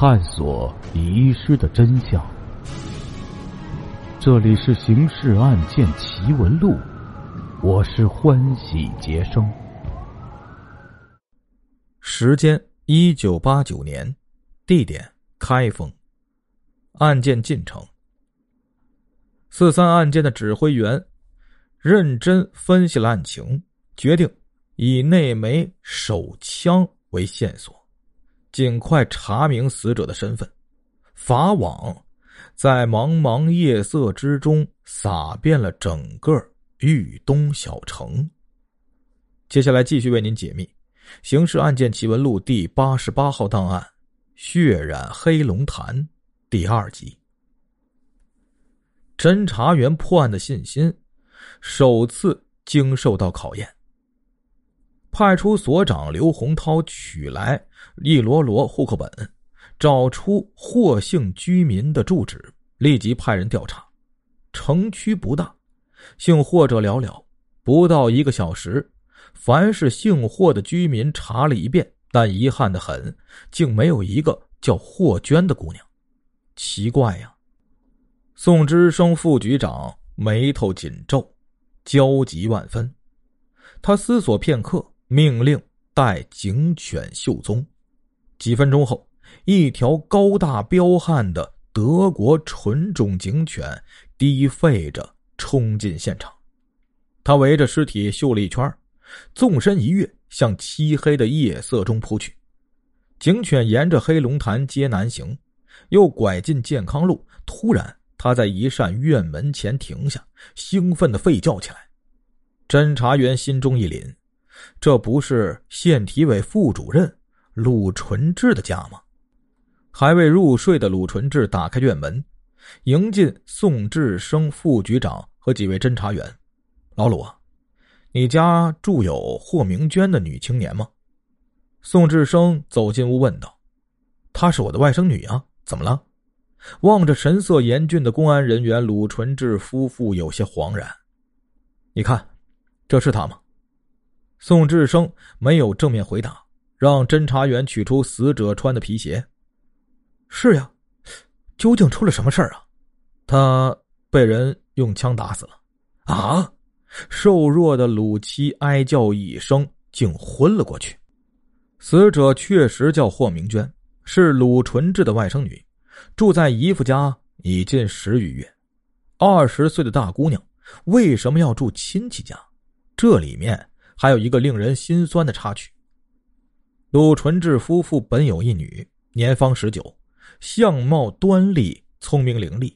探索遗失的真相。这里是《刑事案件奇闻录》，我是欢喜杰生。时间：一九八九年，地点：开封。案件进程：四三案件的指挥员认真分析了案情，决定以那枚手枪为线索。尽快查明死者的身份，法网在茫茫夜色之中洒遍了整个豫东小城。接下来继续为您解密《刑事案件奇闻录》第八十八号档案《血染黑龙潭》第二集。侦查员破案的信心首次经受到考验。派出所长刘洪涛取来一摞摞户口本，找出霍姓居民的住址，立即派人调查。城区不大，姓霍者寥寥，不到一个小时，凡是姓霍的居民查了一遍，但遗憾的很，竟没有一个叫霍娟的姑娘。奇怪呀！宋之生副局长眉头紧皱，焦急万分。他思索片刻。命令带警犬秀踪。几分钟后，一条高大彪悍的德国纯种警犬低吠着冲进现场。他围着尸体嗅了一圈，纵身一跃，向漆黑的夜色中扑去。警犬沿着黑龙潭街南行，又拐进健康路。突然，他在一扇院门前停下，兴奋的吠叫起来。侦查员心中一凛。这不是县体委副主任鲁纯志的家吗？还未入睡的鲁纯志打开院门，迎进宋志生副局长和几位侦查员。老鲁啊，你家住有霍明娟的女青年吗？宋志生走进屋问道。她是我的外甥女啊，怎么了？望着神色严峻的公安人员，鲁纯志夫妇有些惶然。你看，这是她吗？宋志生没有正面回答，让侦查员取出死者穿的皮鞋。是呀，究竟出了什么事儿啊？他被人用枪打死了。啊！瘦弱的鲁七哀叫一声，竟昏了过去。死者确实叫霍明娟，是鲁纯志的外甥女，住在姨父家已近十余月。二十岁的大姑娘为什么要住亲戚家？这里面……还有一个令人心酸的插曲：鲁纯志夫妇本有一女，年方十九，相貌端丽，聪明伶俐，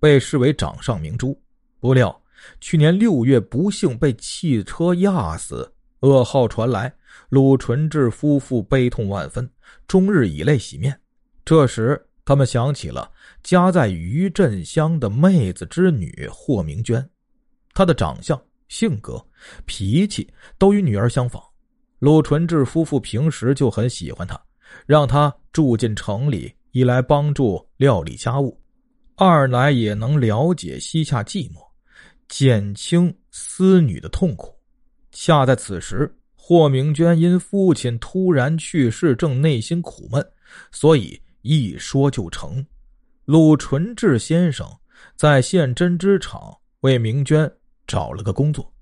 被视为掌上明珠。不料去年六月不幸被汽车压死，噩耗传来，鲁纯志夫妇悲痛万分，终日以泪洗面。这时，他们想起了家在余镇乡的妹子之女霍明娟，她的长相。性格、脾气都与女儿相仿，鲁纯志夫妇平时就很喜欢她，让她住进城里，一来帮助料理家务，二来也能了解膝下寂寞，减轻思女的痛苦。恰在此时，霍明娟因父亲突然去世，正内心苦闷，所以一说就成。鲁纯志先生在县针织厂为明娟。找了个工作，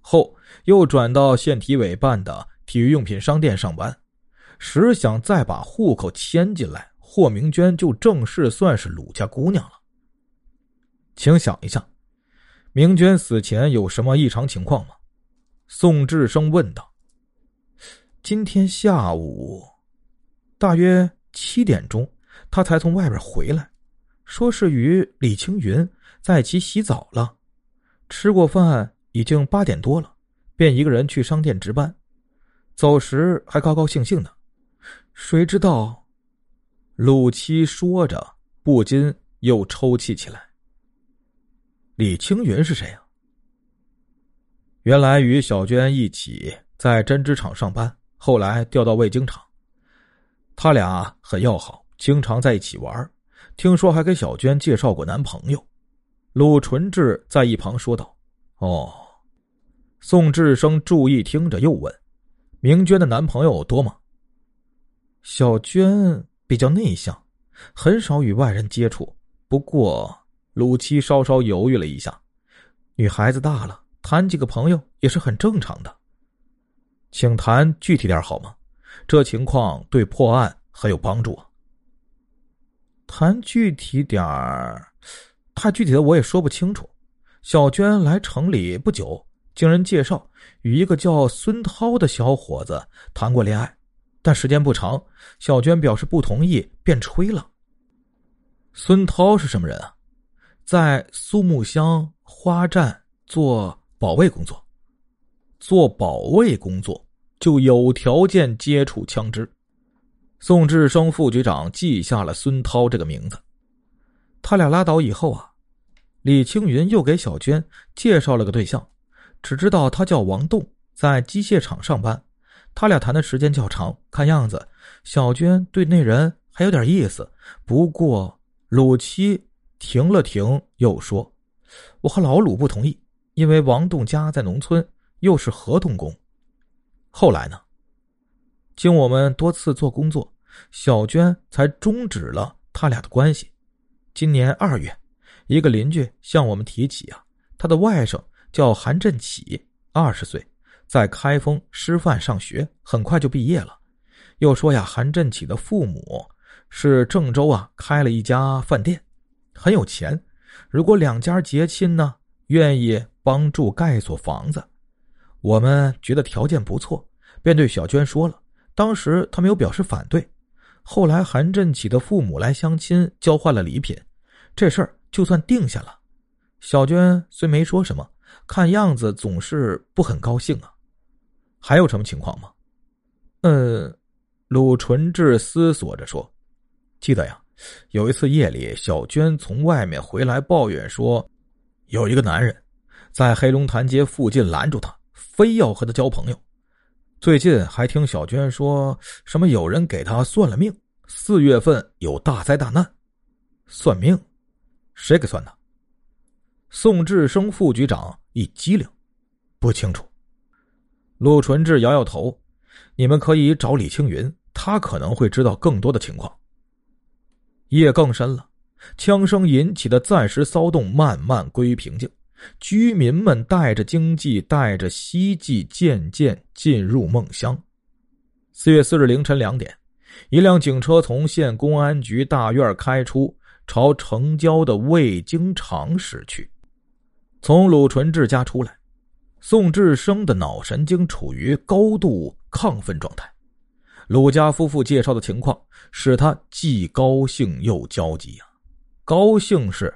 后又转到县体委办的体育用品商店上班。实想再把户口迁进来，霍明娟就正式算是鲁家姑娘了。请想一下，明娟死前有什么异常情况吗？宋志生问道。今天下午大约七点钟，他才从外边回来，说是与李青云在一起洗澡了。吃过饭，已经八点多了，便一个人去商店值班。走时还高高兴兴的，谁知道？陆七说着，不禁又抽泣起来。李青云是谁啊？原来与小娟一起在针织厂上班，后来调到味精厂，他俩很要好，经常在一起玩。听说还给小娟介绍过男朋友。鲁纯志在一旁说道：“哦。”宋志生注意听着，又问：“明娟的男朋友多吗？”小娟比较内向，很少与外人接触。不过鲁七稍稍犹豫了一下，女孩子大了，谈几个朋友也是很正常的。请谈具体点好吗？这情况对破案很有帮助。谈具体点儿，太具体的我也说不清楚。小娟来城里不久，经人介绍与一个叫孙涛的小伙子谈过恋爱，但时间不长，小娟表示不同意，便吹了。孙涛是什么人啊？在苏木乡花站做保卫工作，做保卫工作就有条件接触枪支。宋志生副局长记下了孙涛这个名字。他俩拉倒以后啊，李青云又给小娟介绍了个对象，只知道他叫王栋，在机械厂上班。他俩谈的时间较长，看样子小娟对那人还有点意思。不过鲁七停了停，又说：“我和老鲁不同意，因为王栋家在农村，又是合同工。后来呢？”经我们多次做工作，小娟才终止了他俩的关系。今年二月，一个邻居向我们提起啊，他的外甥叫韩振启，二十岁，在开封师范上学，很快就毕业了。又说呀，韩振启的父母是郑州啊开了一家饭店，很有钱。如果两家结亲呢，愿意帮助盖所房子。我们觉得条件不错，便对小娟说了。当时他没有表示反对，后来韩振启的父母来相亲，交换了礼品，这事儿就算定下了。小娟虽没说什么，看样子总是不很高兴啊。还有什么情况吗？嗯，鲁纯志思索着说：“记得呀，有一次夜里，小娟从外面回来，抱怨说，有一个男人在黑龙潭街附近拦住她，非要和她交朋友。”最近还听小娟说什么有人给她算了命，四月份有大灾大难。算命，谁给算的？宋志生副局长一机灵，不清楚。陆纯志摇摇头，你们可以找李青云，他可能会知道更多的情况。夜更深了，枪声引起的暂时骚动慢慢归于平静。居民们带着经济，带着希冀，渐渐进入梦乡。四月四日凌晨两点，一辆警车从县公安局大院开出，朝城郊的卫京厂驶去。从鲁纯志家出来，宋志生的脑神经处于高度亢奋状态。鲁家夫妇介绍的情况使他既高兴又焦急啊。高兴是。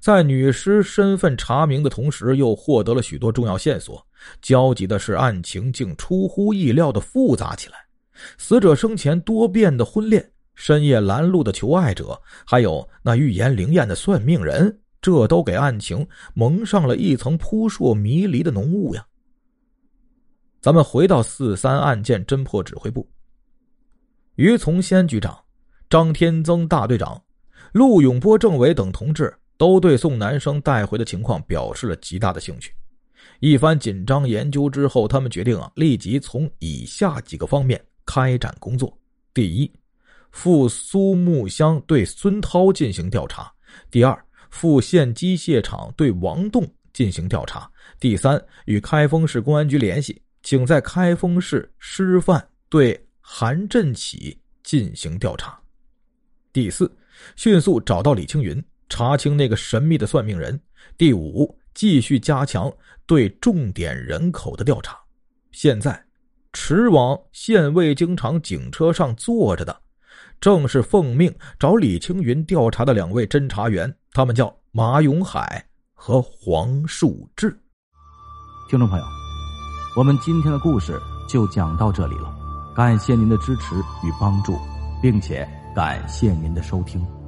在女尸身份查明的同时，又获得了许多重要线索。焦急的是，案情竟出乎意料的复杂起来。死者生前多变的婚恋，深夜拦路的求爱者，还有那预言灵验的算命人，这都给案情蒙上了一层扑朔迷离的浓雾呀。咱们回到四三案件侦破指挥部，于从先局长、张天增大队长、陆永波政委等同志。都对宋南生带回的情况表示了极大的兴趣。一番紧张研究之后，他们决定啊，立即从以下几个方面开展工作：第一，赴苏木乡对孙涛进行调查；第二，赴县机械厂对王栋进行调查；第三，与开封市公安局联系，请在开封市师范对韩振启进行调查；第四，迅速找到李青云。查清那个神秘的算命人。第五，继续加强对重点人口的调查。现在，驰往县卫京厂警车上坐着的，正是奉命找李青云调查的两位侦查员，他们叫马永海和黄树志。听众朋友，我们今天的故事就讲到这里了，感谢您的支持与帮助，并且感谢您的收听。